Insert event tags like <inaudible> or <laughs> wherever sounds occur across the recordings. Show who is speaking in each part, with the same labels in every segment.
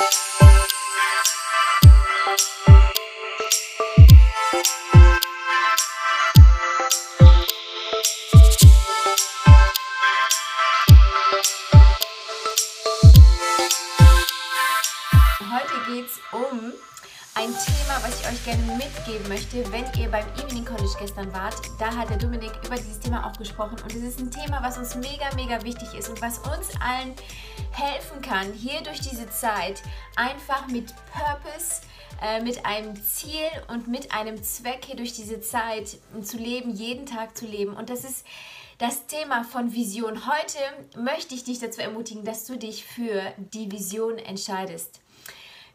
Speaker 1: Heute gerne mitgeben möchte, wenn ihr beim Evening College gestern wart. Da hat der Dominik über dieses Thema auch gesprochen und es ist ein Thema, was uns mega, mega wichtig ist und was uns allen helfen kann, hier durch diese Zeit einfach mit Purpose, äh, mit einem Ziel und mit einem Zweck hier durch diese Zeit zu leben, jeden Tag zu leben. Und das ist das Thema von Vision. Heute möchte ich dich dazu ermutigen, dass du dich für die Vision entscheidest.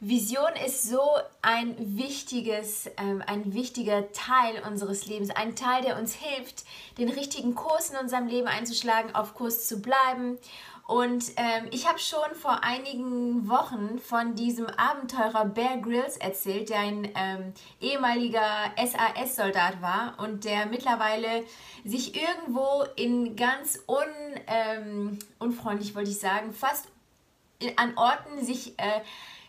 Speaker 1: Vision ist so ein wichtiges, ähm, ein wichtiger Teil unseres Lebens, ein Teil, der uns hilft, den richtigen Kurs in unserem Leben einzuschlagen, auf Kurs zu bleiben. Und ähm, ich habe schon vor einigen Wochen von diesem Abenteurer Bear Grylls erzählt, der ein ähm, ehemaliger SAS-Soldat war und der mittlerweile sich irgendwo in ganz un, ähm, unfreundlich, wollte ich sagen, fast an Orten sich äh,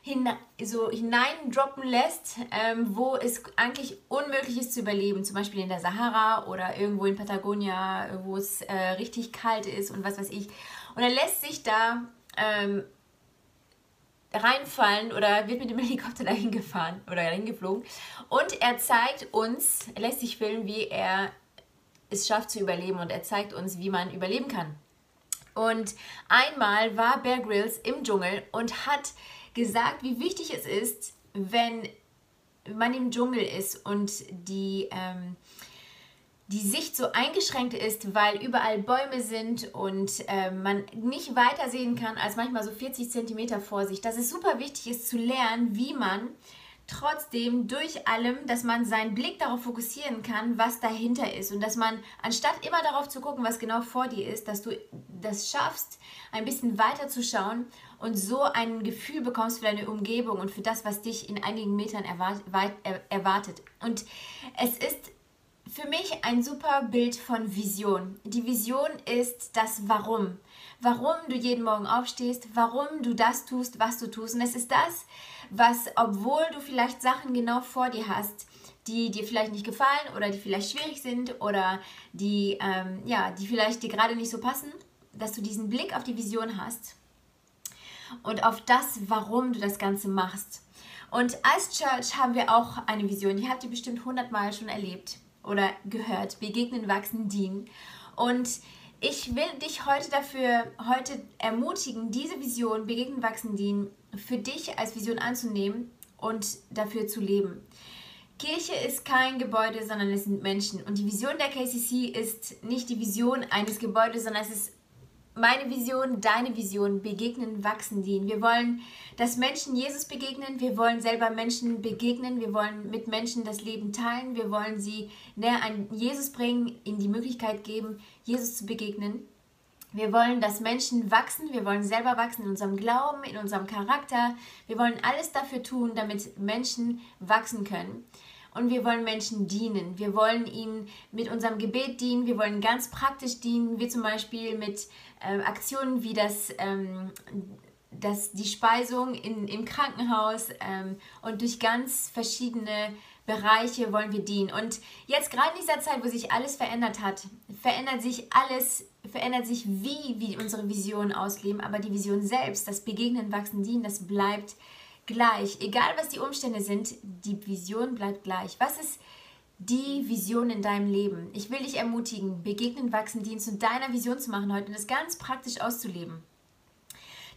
Speaker 1: hin, so hineindroppen lässt, ähm, wo es eigentlich unmöglich ist zu überleben. Zum Beispiel in der Sahara oder irgendwo in Patagonia, wo es äh, richtig kalt ist und was weiß ich. Und er lässt sich da ähm, reinfallen oder wird mit dem <laughs> Helikopter dahin gefahren oder dahin geflogen. Und er zeigt uns, er lässt sich filmen, wie er es schafft zu überleben und er zeigt uns, wie man überleben kann. Und einmal war Bear Grylls im Dschungel und hat gesagt, wie wichtig es ist, wenn man im Dschungel ist und die, ähm, die Sicht so eingeschränkt ist, weil überall Bäume sind und äh, man nicht weiter sehen kann als manchmal so 40 Zentimeter vor sich, dass es super wichtig ist zu lernen, wie man trotzdem durch allem, dass man seinen Blick darauf fokussieren kann, was dahinter ist und dass man anstatt immer darauf zu gucken, was genau vor dir ist, dass du das schaffst, ein bisschen weiter zu schauen und so ein Gefühl bekommst für deine Umgebung und für das, was dich in einigen Metern erwartet. Und es ist für mich ein super Bild von Vision. Die Vision ist das Warum. Warum du jeden Morgen aufstehst, warum du das tust, was du tust. Und es ist das, was, obwohl du vielleicht Sachen genau vor dir hast, die dir vielleicht nicht gefallen oder die vielleicht schwierig sind oder die, ähm, ja, die vielleicht dir gerade nicht so passen, dass du diesen Blick auf die Vision hast und auf das, warum du das Ganze machst. Und als Church haben wir auch eine Vision, die habt ihr bestimmt hundertmal schon erlebt oder gehört, begegnen, wachsen, dienen. Und ich will dich heute dafür heute ermutigen, diese Vision, begegnen, wachsen, dienen, für dich als Vision anzunehmen und dafür zu leben. Kirche ist kein Gebäude, sondern es sind Menschen. Und die Vision der KCC ist nicht die Vision eines Gebäudes, sondern es ist meine Vision, deine Vision, begegnen, wachsen, dienen. Wir wollen, dass Menschen Jesus begegnen. Wir wollen selber Menschen begegnen. Wir wollen mit Menschen das Leben teilen. Wir wollen sie näher an Jesus bringen, ihnen die Möglichkeit geben, Jesus zu begegnen. Wir wollen, dass Menschen wachsen. Wir wollen selber wachsen in unserem Glauben, in unserem Charakter. Wir wollen alles dafür tun, damit Menschen wachsen können und wir wollen Menschen dienen. Wir wollen ihnen mit unserem Gebet dienen, wir wollen ganz praktisch dienen, wie zum Beispiel mit ähm, Aktionen wie das, ähm, das, die Speisung in, im Krankenhaus ähm, und durch ganz verschiedene Bereiche wollen wir dienen. Und jetzt gerade in dieser Zeit, wo sich alles verändert hat, verändert sich alles, verändert sich wie wir unsere Vision ausleben, aber die Vision selbst, das Begegnen, Wachsen, Dienen, das bleibt gleich. Egal was die Umstände sind, die Vision bleibt gleich. Was ist die Vision in deinem Leben? Ich will dich ermutigen, begegnen, wachsen, Dienst und deiner Vision zu machen heute und das ganz praktisch auszuleben.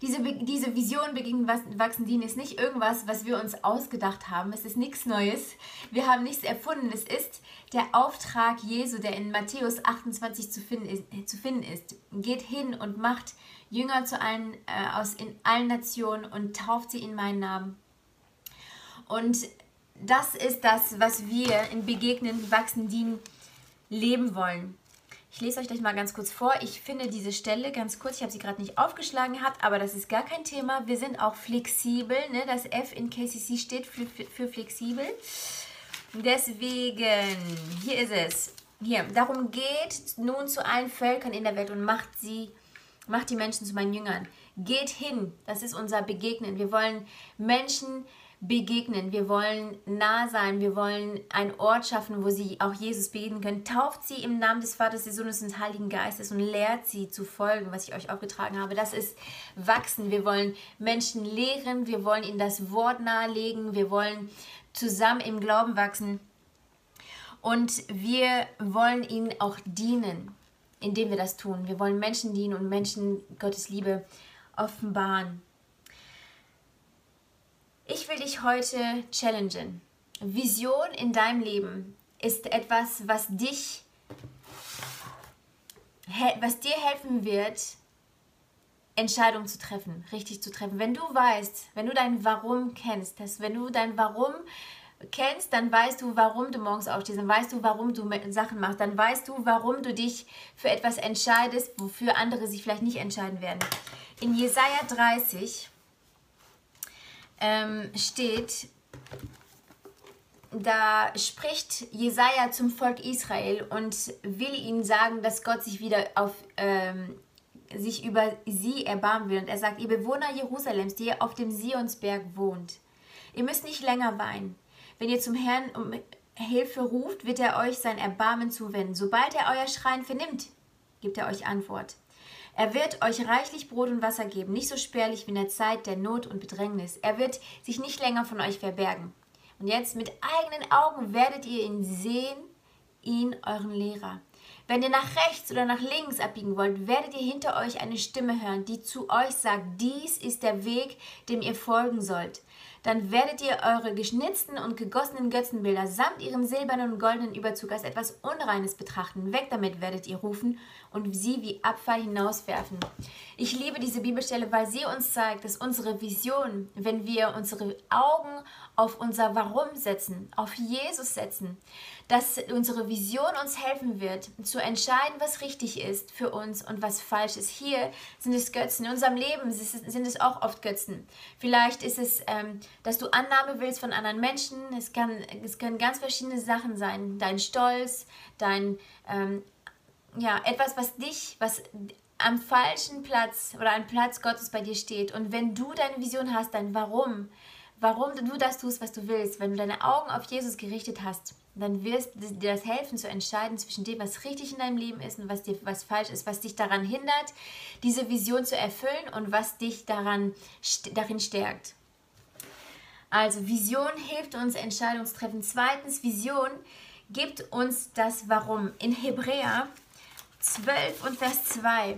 Speaker 1: Diese, diese Vision, begegnen, wachsen, dienen ist nicht irgendwas, was wir uns ausgedacht haben. Es ist nichts Neues. Wir haben nichts erfunden. Es ist der Auftrag Jesu, der in Matthäus 28 zu finden ist. Zu finden ist. Geht hin und macht Jünger zu allen, äh, aus in allen Nationen und tauft sie in meinen Namen. Und das ist das, was wir in Begegnen, Wachsen, Dienen leben wollen. Ich lese euch gleich mal ganz kurz vor. Ich finde diese Stelle ganz kurz, ich habe sie gerade nicht aufgeschlagen gehabt, aber das ist gar kein Thema. Wir sind auch flexibel. Ne? Das F in KCC steht für, für, für flexibel. Deswegen, hier ist es. Hier, darum geht nun zu allen Völkern in der Welt und macht sie Macht die Menschen zu meinen Jüngern. geht hin. Das ist unser Begegnen. Wir wollen Menschen begegnen. Wir wollen nah sein. Wir wollen einen Ort schaffen, wo sie auch Jesus beten können. Tauft sie im Namen des Vaters, des Sohnes und des Heiligen Geistes und lehrt sie zu folgen, was ich euch aufgetragen habe. Das ist wachsen. Wir wollen Menschen lehren. Wir wollen ihnen das Wort nahelegen. Wir wollen zusammen im Glauben wachsen. Und wir wollen ihnen auch dienen, indem wir das tun. Wir wollen Menschen dienen und Menschen Gottes Liebe offenbaren. Ich will dich heute challengen. Vision in deinem Leben ist etwas, was dich, was dir helfen wird, Entscheidungen zu treffen, richtig zu treffen. Wenn du weißt, wenn du dein Warum kennst, dass wenn du dein Warum kennst, dann weißt du, warum du morgens aufstehst, dann weißt du, warum du Sachen machst, dann weißt du, warum du dich für etwas entscheidest, wofür andere sich vielleicht nicht entscheiden werden. In Jesaja 30 ähm, steht, da spricht Jesaja zum Volk Israel und will ihnen sagen, dass Gott sich wieder auf ähm, sich über sie erbarmen will. Und er sagt, ihr Bewohner Jerusalems, die ihr auf dem Sionsberg wohnt, ihr müsst nicht länger weinen. Wenn ihr zum Herrn um Hilfe ruft, wird er euch sein Erbarmen zuwenden. Sobald er euer Schreien vernimmt, gibt er euch Antwort. Er wird euch reichlich Brot und Wasser geben, nicht so spärlich wie in der Zeit der Not und Bedrängnis. Er wird sich nicht länger von euch verbergen. Und jetzt mit eigenen Augen werdet ihr ihn sehen, ihn, euren Lehrer. Wenn ihr nach rechts oder nach links abbiegen wollt, werdet ihr hinter euch eine Stimme hören, die zu euch sagt, dies ist der Weg, dem ihr folgen sollt dann werdet ihr eure geschnitzten und gegossenen Götzenbilder samt ihrem silbernen und goldenen Überzug als etwas Unreines betrachten. Weg damit werdet ihr rufen und sie wie Abfall hinauswerfen. Ich liebe diese Bibelstelle, weil sie uns zeigt, dass unsere Vision, wenn wir unsere Augen auf unser Warum setzen, auf Jesus setzen, dass unsere Vision uns helfen wird, zu entscheiden, was richtig ist für uns und was falsch ist. Hier sind es Götzen. In unserem Leben sind es auch oft Götzen. Vielleicht ist es, ähm, dass du Annahme willst von anderen Menschen. Es, kann, es können ganz verschiedene Sachen sein. Dein Stolz, dein, ähm, ja, etwas, was dich, was am falschen Platz oder am Platz Gottes bei dir steht. Und wenn du deine Vision hast, dein Warum, warum du das tust, was du willst, wenn du deine Augen auf Jesus gerichtet hast, dann wirst dir das helfen zu entscheiden zwischen dem, was richtig in deinem Leben ist und was dir was falsch ist, was dich daran hindert, diese Vision zu erfüllen und was dich daran darin stärkt. Also Vision hilft uns Entscheidungstreffen. Zweitens Vision gibt uns das Warum. In Hebräer 12 und Vers 2,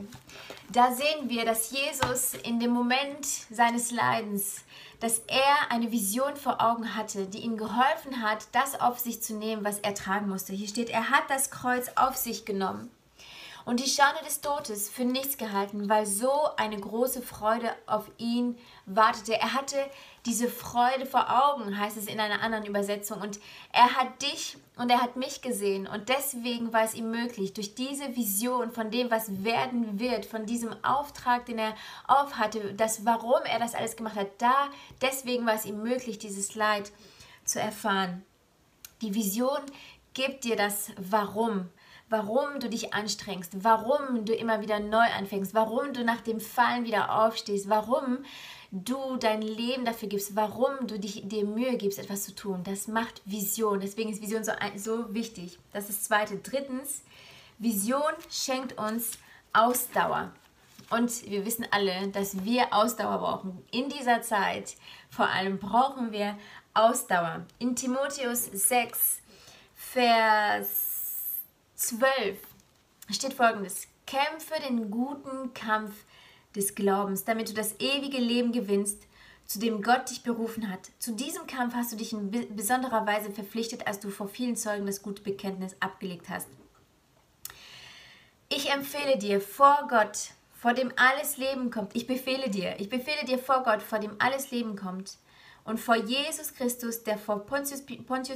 Speaker 1: da sehen wir, dass Jesus in dem Moment seines Leidens dass er eine Vision vor Augen hatte, die ihm geholfen hat, das auf sich zu nehmen, was er tragen musste. Hier steht, er hat das Kreuz auf sich genommen und die Schande des Todes für nichts gehalten, weil so eine große Freude auf ihn wartete. Er hatte diese Freude vor Augen, heißt es in einer anderen Übersetzung. Und er hat dich und er hat mich gesehen. Und deswegen war es ihm möglich, durch diese Vision von dem, was werden wird, von diesem Auftrag, den er aufhatte, das, warum er das alles gemacht hat, da, deswegen war es ihm möglich, dieses Leid zu erfahren. Die Vision gibt dir das Warum warum du dich anstrengst, warum du immer wieder neu anfängst, warum du nach dem Fallen wieder aufstehst, warum du dein Leben dafür gibst, warum du dich, dir Mühe gibst, etwas zu tun. Das macht Vision. Deswegen ist Vision so, so wichtig. Das ist das Zweite. Drittens, Vision schenkt uns Ausdauer. Und wir wissen alle, dass wir Ausdauer brauchen. In dieser Zeit vor allem brauchen wir Ausdauer. In Timotheus 6, Vers 12 steht folgendes: Kämpfe den guten Kampf des Glaubens, damit du das ewige Leben gewinnst, zu dem Gott dich berufen hat. Zu diesem Kampf hast du dich in besonderer Weise verpflichtet, als du vor vielen Zeugen das gute Bekenntnis abgelegt hast. Ich empfehle dir vor Gott, vor dem alles Leben kommt, ich befehle dir, ich befehle dir vor Gott, vor dem alles Leben kommt, und vor Jesus Christus, der vor Pontius,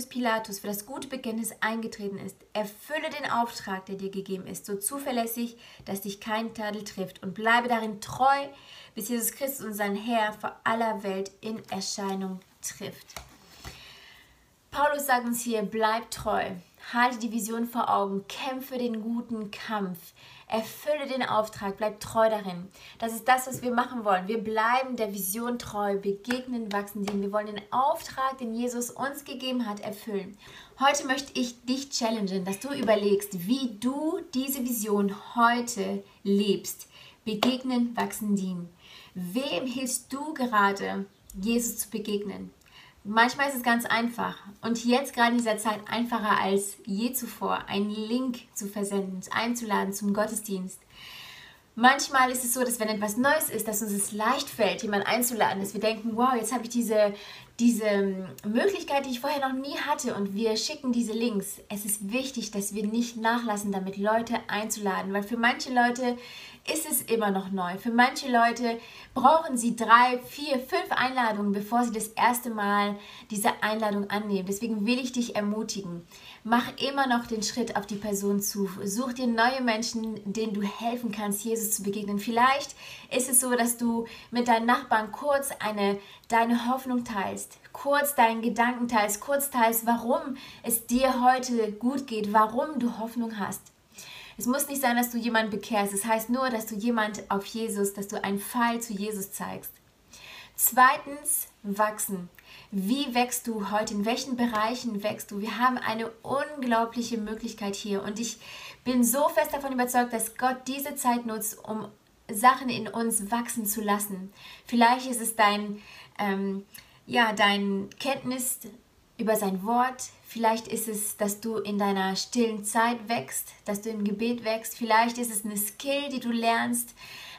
Speaker 1: Pilatus für das gute Bekenntnis eingetreten ist, erfülle den Auftrag, der dir gegeben ist, so zuverlässig, dass dich kein Tadel trifft und bleibe darin treu, bis Jesus Christus, unser Herr, vor aller Welt in Erscheinung trifft. Paulus sagt uns hier, bleib treu, halte die Vision vor Augen, kämpfe den guten Kampf, Erfülle den Auftrag, bleib treu darin. Das ist das, was wir machen wollen. Wir bleiben der Vision treu, begegnen, wachsen, dienen. Wir wollen den Auftrag, den Jesus uns gegeben hat, erfüllen. Heute möchte ich dich challengen, dass du überlegst, wie du diese Vision heute lebst. Begegnen, wachsen, dienen. Wem hilfst du gerade, Jesus zu begegnen? Manchmal ist es ganz einfach und jetzt gerade in dieser Zeit einfacher als je zuvor, einen Link zu versenden, einzuladen zum Gottesdienst. Manchmal ist es so, dass wenn etwas Neues ist, dass uns es leicht fällt, jemanden einzuladen, dass wir denken, wow, jetzt habe ich diese, diese Möglichkeit, die ich vorher noch nie hatte und wir schicken diese Links. Es ist wichtig, dass wir nicht nachlassen, damit Leute einzuladen, weil für manche Leute ist es immer noch neu. Für manche Leute brauchen sie drei, vier, fünf Einladungen, bevor sie das erste Mal diese Einladung annehmen. Deswegen will ich dich ermutigen. Mach immer noch den Schritt auf die Person zu. Such dir neue Menschen, denen du helfen kannst, Jesus zu begegnen. Vielleicht ist es so, dass du mit deinen Nachbarn kurz eine, deine Hoffnung teilst, kurz deinen Gedanken teilst, kurz teilst, warum es dir heute gut geht, warum du Hoffnung hast. Es muss nicht sein, dass du jemanden bekehrst. Es heißt nur, dass du jemand auf Jesus, dass du einen Pfeil zu Jesus zeigst. Zweitens, wachsen. Wie wächst du heute? In welchen Bereichen wächst du? Wir haben eine unglaubliche Möglichkeit hier und ich bin so fest davon überzeugt, dass Gott diese Zeit nutzt, um Sachen in uns wachsen zu lassen. Vielleicht ist es dein, ähm, ja, dein Kenntnis über sein Wort. Vielleicht ist es, dass du in deiner stillen Zeit wächst, dass du im Gebet wächst. Vielleicht ist es eine Skill, die du lernst.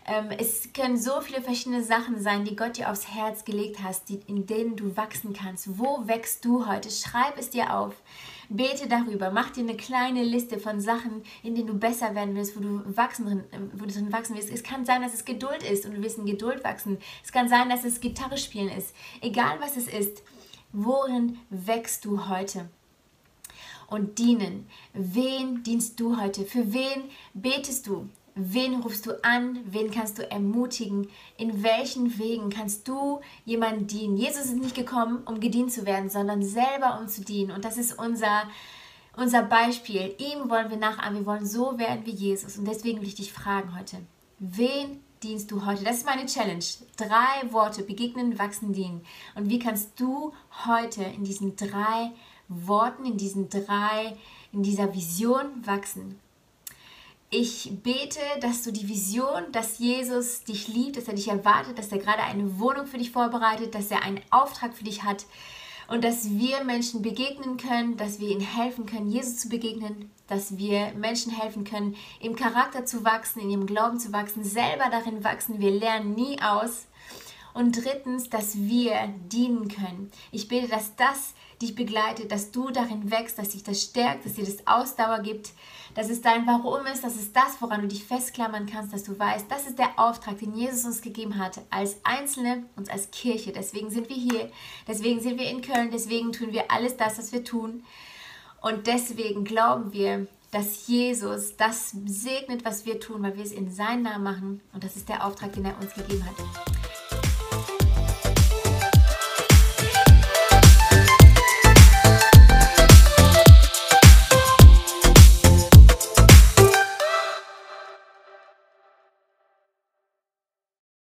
Speaker 1: Ähm, es können so viele verschiedene Sachen sein, die Gott dir aufs Herz gelegt hast, in denen du wachsen kannst. Wo wächst du heute? Schreib es dir auf. Bete darüber. Mach dir eine kleine Liste von Sachen, in denen du besser werden willst, wo du, wachsen, wo du drin wachsen willst. Es kann sein, dass es Geduld ist und du willst in Geduld wachsen. Es kann sein, dass es Gitarre spielen ist. Egal was es ist Worin wächst du heute? Und dienen. Wen dienst du heute? Für wen betest du? Wen rufst du an? Wen kannst du ermutigen? In welchen Wegen kannst du jemanden dienen? Jesus ist nicht gekommen, um gedient zu werden, sondern selber um zu dienen. Und das ist unser, unser Beispiel. Ihm wollen wir nachahmen. Wir wollen so werden wie Jesus. Und deswegen will ich dich fragen heute. Wen dienst du heute? Das ist meine Challenge. Drei Worte, begegnen, wachsen, dienen. Und wie kannst du heute in diesen drei Worten, in diesen drei, in dieser Vision wachsen? Ich bete, dass du die Vision, dass Jesus dich liebt, dass er dich erwartet, dass er gerade eine Wohnung für dich vorbereitet, dass er einen Auftrag für dich hat, und dass wir Menschen begegnen können, dass wir ihnen helfen können, Jesus zu begegnen, dass wir Menschen helfen können, im Charakter zu wachsen, in ihrem Glauben zu wachsen, selber darin wachsen. Wir lernen nie aus. Und drittens, dass wir dienen können. Ich bete, dass das dich begleitet, dass du darin wächst, dass dich das stärkt, dass dir das Ausdauer gibt, dass es dein Warum ist, dass es das, woran du dich festklammern kannst, dass du weißt, das ist der Auftrag, den Jesus uns gegeben hat, als Einzelne und als Kirche. Deswegen sind wir hier, deswegen sind wir in Köln, deswegen tun wir alles das, was wir tun. Und deswegen glauben wir, dass Jesus das segnet, was wir tun, weil wir es in seinem Namen machen. Und das ist der Auftrag, den er uns gegeben hat.